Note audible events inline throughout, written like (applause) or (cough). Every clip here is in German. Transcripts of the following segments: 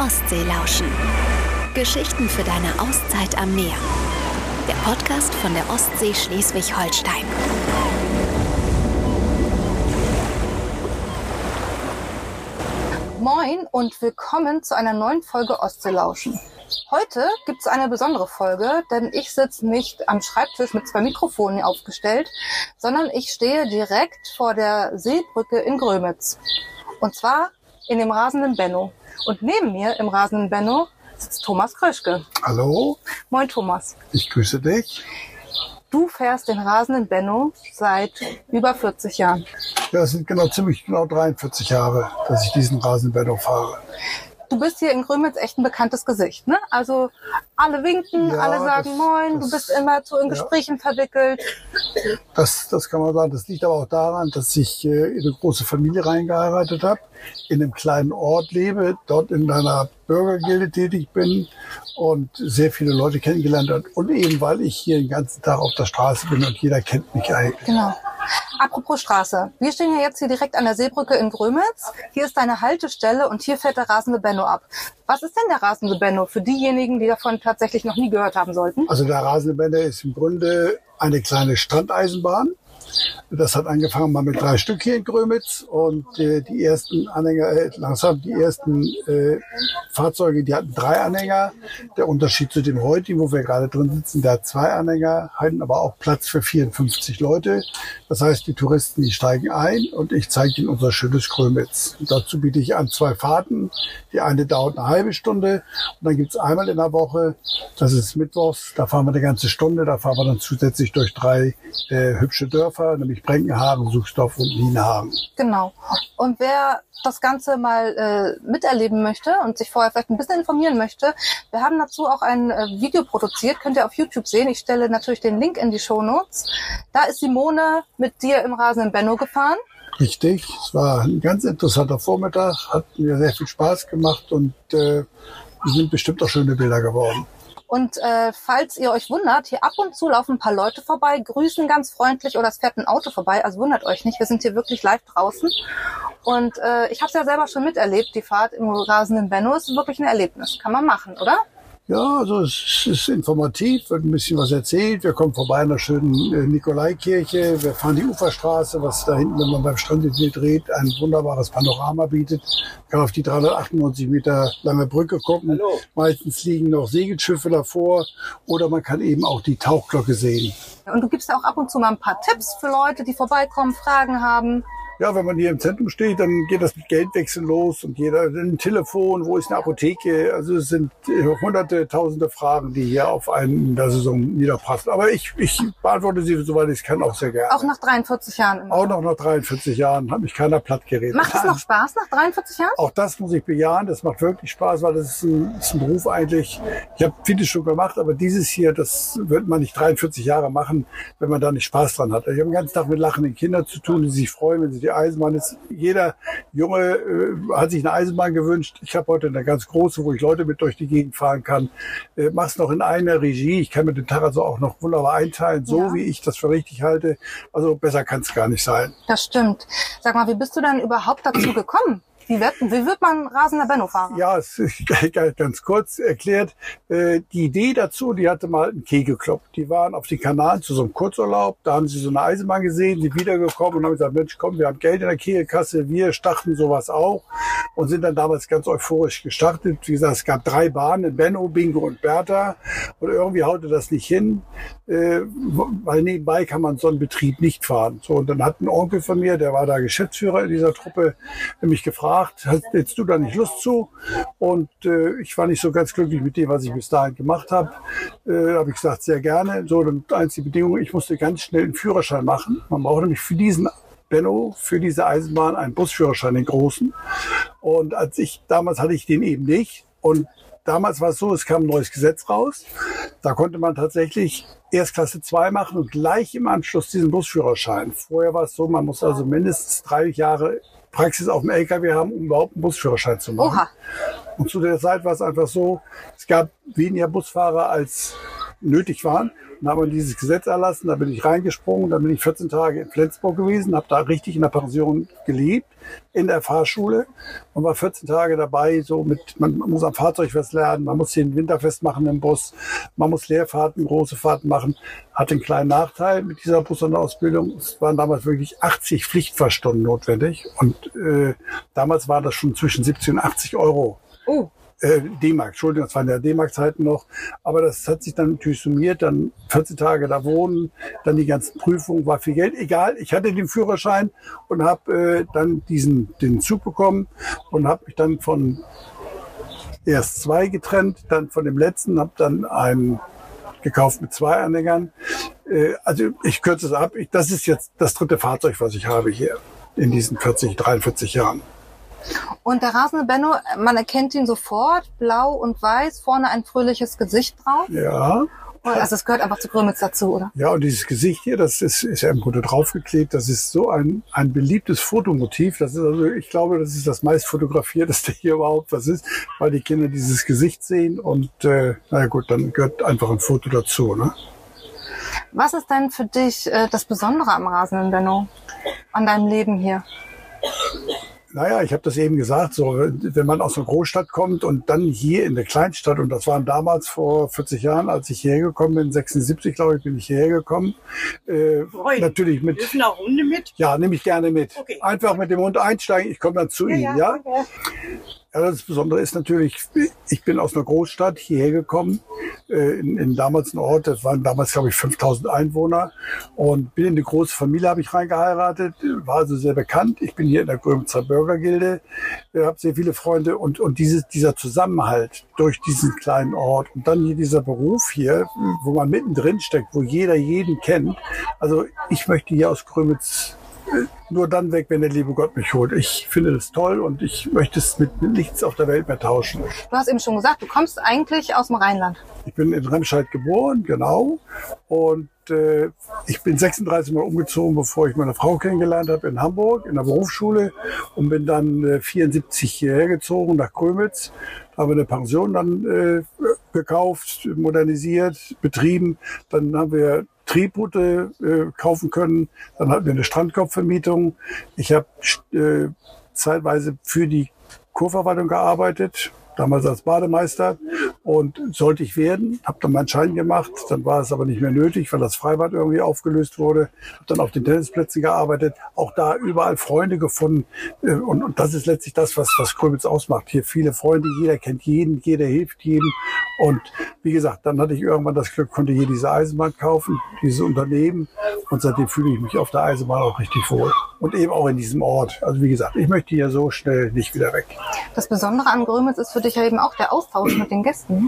Ostsee lauschen. Geschichten für deine Auszeit am Meer. Der Podcast von der Ostsee Schleswig-Holstein. Moin und willkommen zu einer neuen Folge Ostseelauschen. Heute gibt es eine besondere Folge, denn ich sitze nicht am Schreibtisch mit zwei Mikrofonen aufgestellt, sondern ich stehe direkt vor der Seebrücke in Grömitz. Und zwar in dem rasenden Benno. Und neben mir im rasenden Benno sitzt Thomas Kröschke. Hallo, Moin Thomas. ich grüße dich. Du fährst den rasenden Benno seit über 40 Jahren. Ja, es sind genau ziemlich genau 43 Jahre, dass ich diesen Rasenbenno fahre. Du bist hier in Grömitz echt ein bekanntes Gesicht, ne? Also alle winken, Ja, alle sagen das- Moin, du das- bist immer so in ja. Gesprächen verwickelt. Das, das kann man sagen. Das liegt aber auch daran, dass ich äh, in eine große Familie reingeheiratet habe, in einem kleinen Ort lebe, dort in einer Bürgergilde tätig bin und sehr viele Leute kennengelernt habe. Und eben, weil ich hier den ganzen Tag auf der Straße bin und jeder kennt mich eigentlich. Genau. Apropos Straße. Wir stehen ja jetzt hier direkt an der Seebrücke in Grömitz. Hier ist deine Haltestelle und hier fährt der rasende Benno ab. Was ist denn der rasende Benno für diejenigen, die davon tatsächlich noch nie gehört haben sollten? Also der Rasenbenno ist im Grunde eine kleine Strandeisenbahn. Das hat angefangen mal mit drei Stück hier in Grömitz und äh, die ersten Anhänger, äh, langsam die ersten äh, Fahrzeuge, die hatten drei Anhänger. Der Unterschied zu dem heutigen, wo wir gerade drin sitzen, der hat zwei Anhänger, hatten aber auch Platz für 54 Leute. Das heißt, die Touristen, die steigen ein und ich zeige ihnen unser schönes Grömitz. Und dazu biete ich an zwei Fahrten. Die eine dauert eine halbe Stunde und dann gibt's einmal in der Woche, das ist mittwochs, da fahren wir eine ganze Stunde, da fahren wir dann zusätzlich durch drei äh, hübsche Dörfer, nämlich Brenkenhagen, Suchsdorf und Nienhagen. Genau. Und wer das Ganze mal äh, miterleben möchte und sich vorher vielleicht ein bisschen informieren möchte, wir haben dazu auch ein äh, Video produziert, könnt ihr auf YouTube sehen. Ich stelle natürlich den Link in die Show Notes. Da ist Simone mit dir im rasenden Benno gefahren. Richtig, es war ein ganz interessanter Vormittag, hat mir sehr viel Spaß gemacht und äh, sind bestimmt auch schöne Bilder geworden. Und äh, falls ihr euch wundert, hier ab und zu laufen ein paar Leute vorbei, grüßen ganz freundlich oder es fährt ein Auto vorbei. Also wundert euch nicht, wir sind hier wirklich live draußen. Und äh, ich habe es ja selber schon miterlebt, die Fahrt im rasenden Benno ist wirklich ein Erlebnis. Kann man machen, oder? Ja, also es ist informativ, wird ein bisschen was erzählt. Wir kommen vorbei an der schönen äh, Nikolaikirche. Wir fahren die Uferstraße, was da hinten, wenn man beim Strand in dreht, ein wunderbares Panorama bietet. Man kann auf die 398 Meter lange Brücke gucken. Meistens liegen noch Segelschiffe davor oder man kann eben auch die Tauchglocke sehen. Und du gibst auch ab und zu mal ein paar Tipps für Leute, die vorbeikommen, Fragen haben. Ja, wenn man hier im Zentrum steht, dann geht das mit Geldwechseln los und jeder ein Telefon, wo ist eine Apotheke? Also es sind äh, hunderte, tausende Fragen, die hier auf einen in der Saison niederpassen. Aber ich, ich beantworte sie, soweit ich es kann, auch sehr gerne. Auch nach 43 Jahren. Auch noch nach 43 Jahren hat mich keiner platt geredet. Macht es noch Spaß nach 43 Jahren? Auch das muss ich bejahen. Das macht wirklich Spaß, weil das ist ein, ist ein Beruf eigentlich. Ich habe vieles schon gemacht, aber dieses hier, das wird man nicht 43 Jahre machen, wenn man da nicht Spaß dran hat. Ich habe den ganzen Tag mit lachenden Kindern zu tun, die sich freuen, wenn sie die Eisenbahn ist. Jeder Junge äh, hat sich eine Eisenbahn gewünscht. Ich habe heute eine ganz große, wo ich Leute mit durch die Gegend fahren kann. Äh, mach's noch in einer Regie. Ich kann mir den Tag also auch noch wunderbar einteilen, so Ja. wie ich das für richtig halte. Also besser kann es gar nicht sein. Das stimmt. Sag mal, wie bist du denn überhaupt dazu gekommen? Wie wird, wie wird man rasender Benno-Fahrer? Ja, es ist (laughs) ganz kurz erklärt. Äh, Die Idee dazu, die hatte mal ein Kegelclub. Die waren auf den Kanaren zu so einem Kurzurlaub. Da haben sie so eine Eisenbahn gesehen, sind wiedergekommen und haben gesagt, Mensch, komm, wir haben Geld in der Kegelkasse, wir starten sowas auch. Und sind dann damals ganz euphorisch gestartet. Wie gesagt, es gab drei Bahnen, Benno, Bingo und Bertha. Und irgendwie haute das nicht hin, äh, weil nebenbei kann man so einen Betrieb nicht fahren. So, und dann hat ein Onkel von mir, der war da Geschäftsführer in dieser Truppe, mich gefragt, hast jetzt du da nicht Lust zu? Und äh, ich war nicht so ganz glücklich mit dem, was ich bis dahin gemacht habe. Äh, habe ich gesagt, sehr gerne. So, dann einzige Bedingung, ich musste ganz schnell einen Führerschein machen. Man braucht nämlich für diesen Benno, für diese Eisenbahn einen Busführerschein, den großen. Und als ich, damals hatte ich den eben nicht. Und damals war es so, es kam ein neues Gesetz raus. Da konnte man tatsächlich Erstklasse 2 machen und gleich im Anschluss diesen Busführerschein. Vorher war es so, man muss also mindestens drei Jahre Praxis auf dem LKW haben, um überhaupt einen Busführerschein zu machen. Oha. Und zu der Zeit war es einfach so, es gab weniger Busfahrer als nötig waren. Dann haben wir dieses Gesetz erlassen, da bin ich reingesprungen, dann bin ich 14 Tage in Flensburg gewesen, habe da richtig in der Pension gelebt, in der Fahrschule und war 14 Tage dabei, so mit, man muss am Fahrzeug was lernen, man muss den Winterfest machen im Bus, man muss Leerfahrten, große Fahrten machen. Hat einen kleinen Nachteil mit dieser Bus- und Ausbildung. Es waren damals wirklich 80 Pflichtfahrstunden notwendig und äh, damals war das schon zwischen 70 und 80 Euro Oh, äh, D-Mark, Entschuldigung, das waren ja D-Mark-Zeiten noch. Aber das hat sich dann natürlich summiert, dann 14 Tage da wohnen, dann die ganzen Prüfungen, war viel Geld. Egal, ich hatte den Führerschein und habe äh, dann diesen den Zug bekommen und habe mich dann von erst zwei getrennt, dann von dem letzten, habe dann einen gekauft mit zwei Anhängern. Äh, also ich kürze es ab. Ich, das ist jetzt das dritte Fahrzeug, was ich habe hier in diesen 40, 43 Jahren. Und der rasende Benno, man erkennt ihn sofort, blau und weiß, vorne ein fröhliches Gesicht drauf. Ja. Also es gehört einfach zu Grömitz dazu, oder? Ja, und dieses Gesicht hier, das ist, ist ja im Grunde draufgeklebt. Das ist so ein, ein beliebtes Fotomotiv. Das ist also, ich glaube, das ist das meist fotografierteste (laughs) hier überhaupt, was ist, weil die Kinder dieses Gesicht sehen und äh, naja gut, dann gehört einfach ein Foto dazu. Ne? Was ist denn für dich äh, das Besondere am rasenden Benno? An deinem Leben hier? Naja, ich habe das eben gesagt, so wenn man aus einer Großstadt kommt und dann hier in der Kleinstadt, und das waren damals vor 40 Jahren, als ich hierher gekommen bin, 76 glaube ich, bin ich hierher gekommen. Äh, Freuen. natürlich mit, Dürfen auch Hunde mit? ja, nehme ich gerne mit. Okay. Einfach mit dem Hund einsteigen, ich komme dann zu Ihnen, ja? danke. Ja, das Besondere ist natürlich, ich bin aus einer Großstadt hierher gekommen, äh, in, in damals einen Ort, das waren damals, glaube ich, 5000 Einwohner und bin in eine große Familie, habe ich reingeheiratet, war also sehr bekannt. Ich bin hier in der Grömitzer Bürgergilde, äh, habe sehr viele Freunde und, und dieses, dieser Zusammenhalt durch diesen kleinen Ort und dann hier dieser Beruf hier, wo man mittendrin steckt, wo jeder jeden kennt. Also ich möchte hier aus Grömitz nur dann weg, wenn der liebe Gott mich holt. Ich finde das toll und ich möchte es mit nichts auf der Welt mehr tauschen. Du hast eben schon gesagt, du kommst eigentlich aus dem Rheinland. Ich bin in Remscheid geboren, genau. Und äh, ich bin 36 Mal umgezogen, bevor ich meine Frau kennengelernt habe in Hamburg, in der Berufsschule. Und bin dann äh, 74 hierher gezogen nach Krömitz. Da haben wir eine Pension dann äh, gekauft, modernisiert, betrieben. Dann haben wir Tribute äh, kaufen können. Dann hatten wir eine Strandkorbvermietung. Ich habe äh, zeitweise für die Kurverwaltung gearbeitet, damals als Bademeister und sollte ich werden, habe dann meinen Schein gemacht, dann war es aber nicht mehr nötig, weil das Freibad irgendwie aufgelöst wurde, habe dann auf den Tennisplätzen gearbeitet, auch da überall Freunde gefunden äh, und, und das ist letztlich das, was, was Krömitz ausmacht. Hier viele Freunde, jeder kennt jeden, jeder hilft jedem und wie gesagt, dann hatte ich irgendwann das Glück, konnte hier diese Eisenbahn kaufen, dieses Unternehmen und seitdem fühle ich mich auf der Eisenbahn auch richtig wohl und eben auch in diesem Ort. Also wie gesagt, ich möchte hier so schnell nicht wieder weg. Das Besondere an Grömitz ist für dich ja eben auch der Austausch mit den Gästen.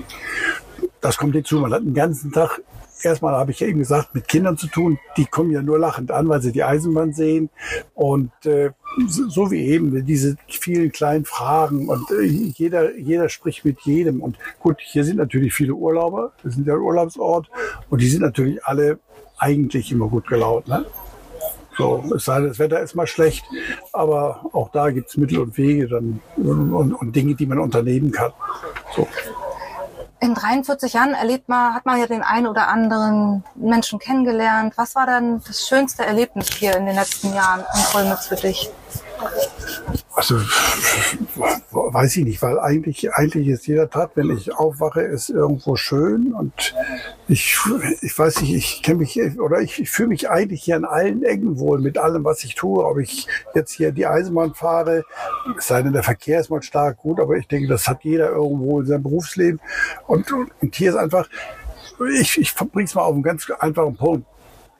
Das kommt hinzu. Man hat den ganzen Tag, erstmal habe ich ja eben gesagt, mit Kindern zu tun. Die kommen ja nur lachend an, weil sie die Eisenbahn sehen. Und äh, so so wie eben diese vielen kleinen Fragen und äh, jeder, jeder spricht mit jedem. Und gut, hier sind natürlich viele Urlauber. Wir sind ja ein Urlaubsort. Und die sind natürlich alle eigentlich immer gut gelaunt. Ne? So, es sei denn, das Wetter ist mal schlecht, aber auch da gibt's Mittel und Wege dann und, und, und Dinge, die man unternehmen kann. So. In 43 Jahren erlebt man, hat man ja den einen oder anderen Menschen kennengelernt. Was war dann das schönste Erlebnis hier in den letzten Jahren in Grömitz für dich? Also weiß ich nicht, weil eigentlich eigentlich ist jeder Tag, wenn ich aufwache, ist irgendwo schön und ich ich weiß nicht, ich kenne mich oder ich, ich fühle mich eigentlich hier an allen Ecken wohl mit allem, was ich tue. Ob ich jetzt hier die Eisenbahn fahre, es sei denn der Verkehr ist mal stark gut, aber ich denke, das hat jeder irgendwo in seinem Berufsleben und und, hier ist einfach ich, ich bringe es mal auf einen ganz einfachen Punkt.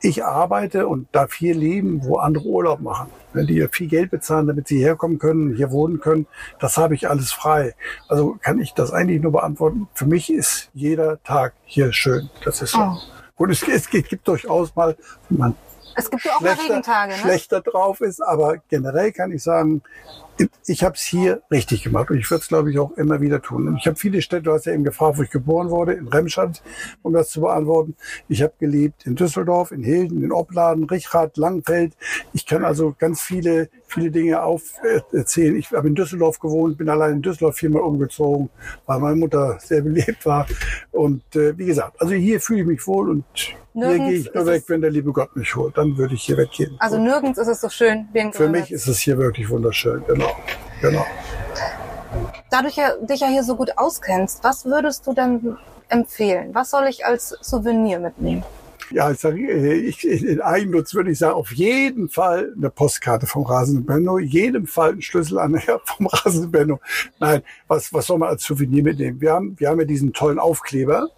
Ich arbeite und darf hier leben, wo andere Urlaub machen. Wenn die viel Geld bezahlen, damit sie herkommen können, hier wohnen können, das habe ich alles frei. Also kann ich das eigentlich nur beantworten. Für mich ist jeder Tag hier schön. Das ist so. Oh. Und es, es gibt durchaus mal, man Es gibt ja auch mal Regentage, ne? schlechter drauf ist, aber generell kann ich sagen, ich habe es hier richtig gemacht und ich würde es, glaube ich, auch immer wieder tun. Ich habe viele Städte, du hast ja eben gefragt, wo ich geboren wurde, in Remscheid, um das zu beantworten. Ich habe gelebt in Düsseldorf, in Hilden, in Opladen, Richrath, Langfeld. Ich kann also ganz viele, viele Dinge auferzählen. Ich habe in Düsseldorf gewohnt, bin allein in Düsseldorf viermal umgezogen, weil meine Mutter sehr belebt war. Und äh, wie gesagt, also hier fühle ich mich wohl und Hier Nirgends gehe ich nur weg, wenn der liebe Gott mich holt. Dann würde ich hier weggehen. Also nirgends ist es so schön wie in Für mich ist es hier wirklich wunderschön. Genau. Genau. Da du ja, dich ja hier so gut auskennst, was würdest du denn empfehlen? Was soll ich als Souvenir mitnehmen? Ja, ich sage, äh, ich, in Eigennutz würde ich sagen, auf jeden Fall eine Postkarte vom Rasenden Benno, jedem Fall ein Schlüsselanhänger (laughs) vom Rasenden. Nein, was, was soll man als Souvenir mitnehmen? Wir haben, wir haben ja diesen tollen Aufkleber,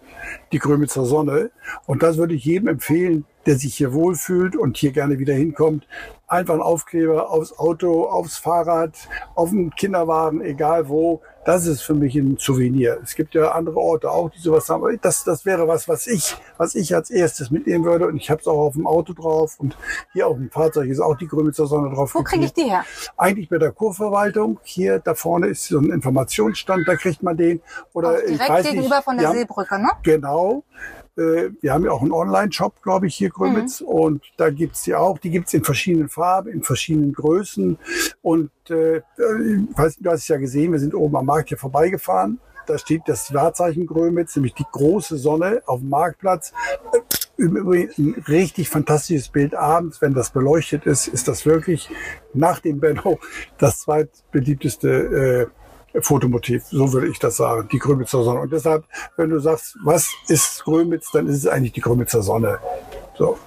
die Grömitzer Sonne. Und das würde ich jedem empfehlen, der sich hier wohlfühlt und hier gerne wieder hinkommt. Einfach ein Aufkleber aufs Auto, aufs Fahrrad, auf den Kinderwagen, egal wo. Das ist für mich ein Souvenir. Es gibt ja andere Orte auch, die sowas haben. Das, das wäre was, was ich, was ich als erstes mitnehmen würde. Und ich habe es auch auf dem Auto drauf. Und hier auf dem Fahrzeug ist auch die Grömitzer Sonne drauf. Wo kriege ich die her? Eigentlich bei der Kurverwaltung. Hier da vorne ist so ein Informationsstand, da kriegt man den. Oder Auch ich direkt weiß gegenüber nicht, von der haben- Seebrücke, ne? Genau. Äh, Wir haben ja auch einen Online-Shop, glaube ich, hier Grömitz. Und da gibt's die auch. Die gibt's in verschiedenen Farben, in verschiedenen Größen. Und äh, ich weiß, du hast es ja gesehen, wir sind oben am Markt hier vorbeigefahren. Da steht das Wahrzeichen Grömitz, nämlich die große Sonne auf dem Marktplatz. Im Übrigen ein richtig fantastisches Bild abends, wenn das beleuchtet ist, ist das wirklich nach dem Benno das zweitbeliebteste äh, Fotomotiv, so würde ich das sagen, die Grömitzer Sonne. Und deshalb, wenn du sagst, was ist Grömitz, dann ist es eigentlich die Grömitzer Sonne. So.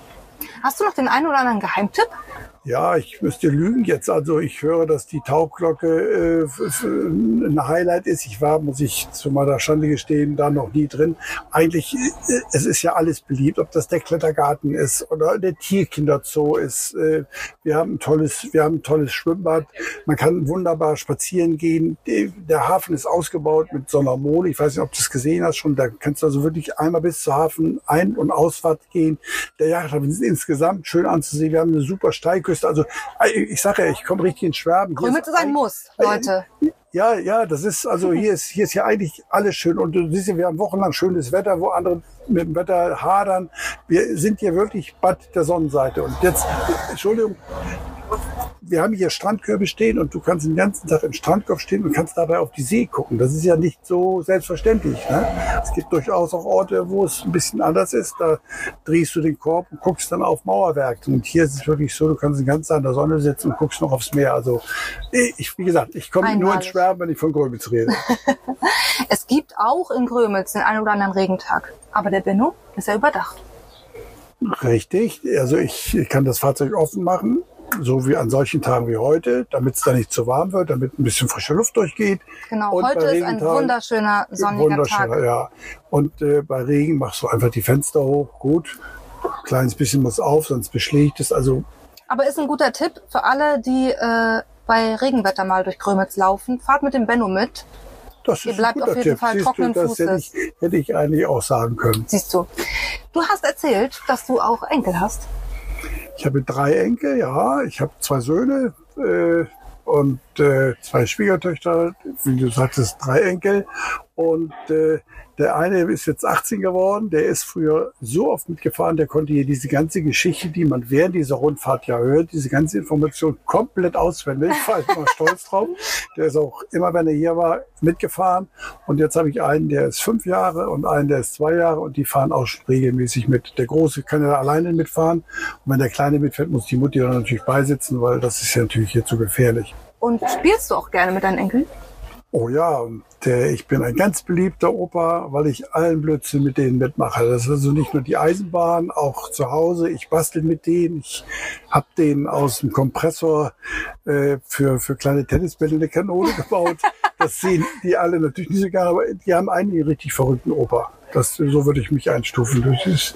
Hast du noch den einen oder anderen Geheimtipp? Ja, ich müsste lügen jetzt. Also ich höre, dass die Taubglocke äh, ein Highlight ist. Ich war, muss ich zu meiner Schande gestehen, da noch nie drin. Eigentlich, äh, es ist ja alles beliebt, ob das der Klettergarten ist oder der Tierkinderzoo ist. Äh, wir haben ein tolles, wir haben ein tolles Schwimmbad. Man kann wunderbar spazieren gehen. Der Hafen ist ausgebaut mit so einer Mole. Ich weiß nicht, ob du es gesehen hast schon. Da kannst du also wirklich einmal bis zur Hafen Ein- und Ausfahrt gehen. Der Yachthafen ist insgesamt schön anzusehen. Wir haben eine super Steilküste. Also äh, ich sage ja, ich komme richtig ins Schwärmen. Hier Grömitz ist ein Muss, Leute. ja, ja, das ist, also (laughs) hier ist, hier ist ja eigentlich alles schön. Und du siehst ja, wir haben wochenlang schönes Wetter, wo andere mit dem Wetter hadern. Wir sind hier wirklich Bad der Sonnenseite. Und jetzt, Entschuldigung, wir haben hier Strandkörbe stehen und du kannst den ganzen Tag im Strandkorb stehen und kannst dabei auf die See gucken. Das ist ja nicht so selbstverständlich. Ne? Es gibt durchaus auch Orte, wo es ein bisschen anders ist. Da drehst du den Korb und guckst dann auf Mauerwerke. Und hier ist es wirklich so, du kannst den ganzen Tag in der Sonne sitzen und guckst noch aufs Meer. Also ich, wie gesagt, ich komme nur ins. Schwärmen, wenn ich von Grömitz rede. (laughs) Es gibt auch in Grömitz den einen oder anderen Regentag. Aber der Benno ist ja überdacht. Richtig. Also ich kann das Fahrzeug offen machen, so wie an solchen Tagen wie heute, damit es da nicht zu warm wird, damit ein bisschen frische Luft durchgeht. Genau, Und heute ist ein wunderschöner sonniger Wunderschön, Tag. ja. Und äh, bei Regen machst du einfach die Fenster hoch. Gut. Kleines bisschen muss auf, sonst beschlägt es. Also Aber ist ein guter Tipp für alle, die äh, bei Regenwetter mal durch Grömitz laufen. Fahrt mit dem Benno mit. das Ihr ist bleibt ein guter auf jeden Tipp. Fall Siehst trockenen du, das hätte ich, hätte ich eigentlich auch sagen können. Siehst du. Du hast erzählt, dass du auch Enkel hast. Ich habe drei Enkel, ja. Ich habe zwei Söhne äh, und äh, zwei Schwiegertöchter. Wie du sagtest, drei Enkel. Und äh, der eine ist jetzt 18 geworden. Der ist früher so oft mitgefahren, der konnte hier diese ganze Geschichte, die man während dieser Rundfahrt ja hört, diese ganze Information komplett auswendig. Ich war immer stolz drauf. Der ist auch immer, wenn er hier war, mitgefahren. Und jetzt habe ich einen, der ist fünf Jahre und einen, der ist zwei Jahre und die fahren auch regelmäßig mit. Der Große kann ja alleine mitfahren. Und wenn der Kleine mitfährt, muss die Mutti dann natürlich beisitzen, weil das ist ja natürlich hier zu gefährlich. Und spielst du auch gerne mit deinen Enkeln? Oh ja, äh, ich bin ein ganz beliebter Opa, weil ich allen Blödsinn mit denen mitmache. Das ist also nicht nur die Eisenbahn, auch zu Hause. Ich bastel mit denen. Ich hab denen aus dem Kompressor äh, für, für kleine Tennisbälle eine Kanone gebaut. Das sehen die alle natürlich nicht so gerne, aber die haben einen richtig verrückten Opa. Das, so würde ich mich einstufen. Das ist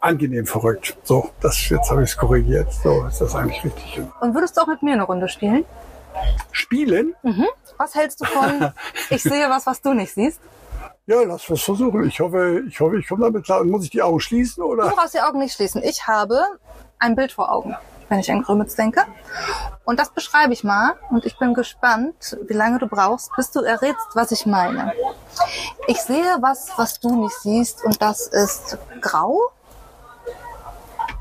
angenehm verrückt. So, das, jetzt habe ich es korrigiert. So ist das eigentlich richtig. Und würdest du auch mit mir eine Runde spielen? Spielen? Was hältst du von, ich sehe was, was du nicht siehst? Ja, lass was versuchen. Ich hoffe, ich hoffe, ich komme damit klar. Muss ich die Augen schließen Du oder? brauchst die Augen nicht schließen. Ich habe ein Bild vor Augen, wenn ich an Grömitz denke. Und das beschreibe ich mal. Und ich bin gespannt, wie lange du brauchst, bis du errätst, was ich meine. Ich sehe was, was du nicht siehst. Und das ist grau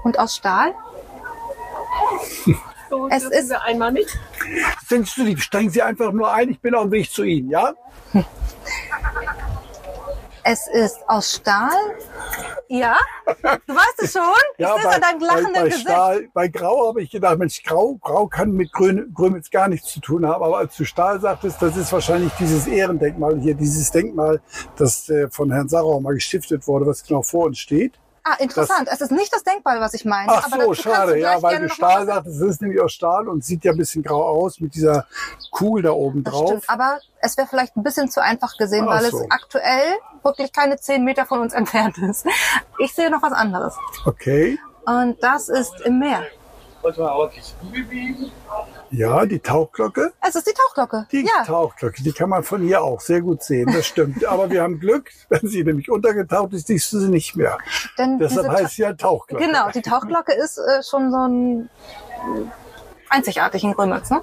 und aus Stahl. So, Es ist- wir einmal mit. Sind Sie lieb, steigen Sie einfach nur ein. Ich bin auf dem Weg zu Ihnen, ja? (laughs) Es ist aus Stahl. Ja, du weißt es schon. Ich (laughs) Ja, sehe es an deinem bei, lachenden bei, Gesicht. Stahl, bei Grau habe ich gedacht, Mensch, Grau, Grau kann mit Grün, Grömitz gar nichts zu tun haben. Aber als du Stahl sagtest, das ist wahrscheinlich dieses Ehrendenkmal hier, dieses Denkmal, das äh, von Herrn Sarau mal gestiftet wurde, was genau vor uns steht. Ah, interessant. es ist nicht das Denkmal, was ich meine. Ach aber so, schade, ja, weil du Stahl was sagtest, es ist nämlich aus Stahl und sieht ja ein bisschen grau aus mit dieser Kugel da oben Das drauf. stimmt, aber es wäre vielleicht ein bisschen zu einfach gesehen, Ach weil so. es aktuell wirklich keine zehn Meter von uns entfernt ist. Ich sehe noch was anderes. Okay. Und das ist im Meer. Ja, die Tauchglocke. Es ist die Tauchglocke. Die ja, Tauchglocke, die kann man von hier auch sehr gut sehen, das stimmt. (laughs) Aber wir haben Glück, wenn sie nämlich untergetaucht ist, siehst du sie nicht mehr. denn Deshalb heißt sie ja Tauchglocke. Genau, die Tauchglocke ist äh, schon so ein äh, einzigartig in Grömitz, ne?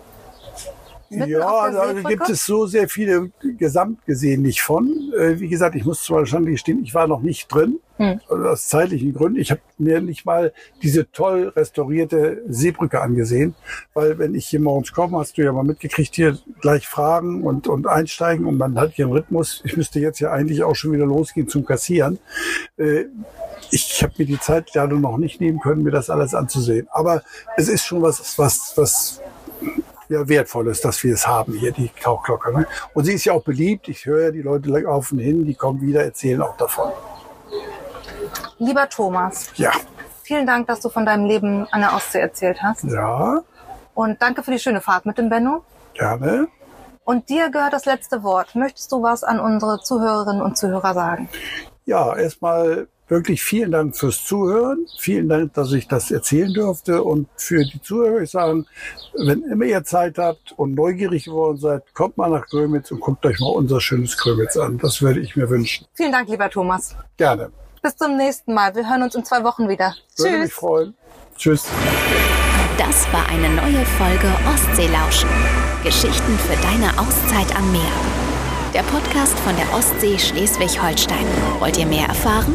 Ja, da Seebrücke? gibt es so sehr viele gesamt gesehen nicht von. Äh, Wie gesagt, ich muss zwar wahrscheinlich gestehen, ich war noch nicht drin, Hm. also aus zeitlichen Gründen. Ich habe mir nicht mal diese toll restaurierte Seebrücke angesehen, weil wenn ich hier morgens komme, hast du ja mal mitgekriegt, hier gleich fragen und, und einsteigen und man hat hier einen Rhythmus. Ich müsste jetzt ja eigentlich auch schon wieder losgehen zum Kassieren. Äh, ich habe mir die Zeit leider noch nicht nehmen können, mir das alles anzusehen. Aber es ist schon was, was, was ja, wertvoll ist, dass wir es haben hier, die Tauchglocke. Ne? Und sie ist ja auch beliebt. Ich höre ja, die Leute laufen hin, die kommen wieder, erzählen auch davon. Lieber Thomas, Ja, vielen Dank, dass du von deinem Leben an der Ostsee erzählt hast. ja, Und danke für die schöne Fahrt mit dem Benno. gerne. Und dir gehört das letzte Wort. Möchtest du was an unsere Zuhörerinnen und Zuhörer sagen? Ja, erstmal wirklich vielen Dank fürs Zuhören. Vielen Dank, dass ich das erzählen durfte. Und für die Zuhörer würde ich sagen, wenn immer ihr Zeit habt und neugierig geworden seid, kommt mal nach Grömitz und guckt euch mal unser schönes Grömitz an. Das würde ich mir wünschen. Vielen Dank, lieber Thomas. Gerne. Bis zum nächsten Mal. Wir hören uns in zwei Wochen wieder. Würde mich Tschüss. freuen. Tschüss. Das war eine neue Folge Ostseelauschen. Geschichten für deine Auszeit am Meer. Der Podcast von der Ostsee Schleswig-Holstein. Wollt ihr mehr erfahren?